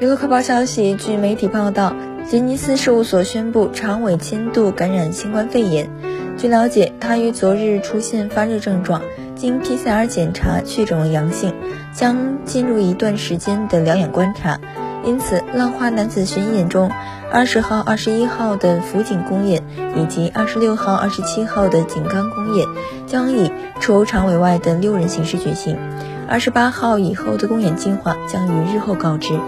娱乐快报消息，据媒体报道，吉尼斯事务所宣布常委千度感染新冠肺炎。据了解，他于昨日出现发热症状，经 PCR 检查确诊为阳性，将进入一段时间的疗养观察。因此，浪花男子巡演中，二十号、二十一号的福井公演以及二十六号、二十七号的井冈公演将以除常委外的六人形式举行。二十八号以后的公演计划将于日后告知。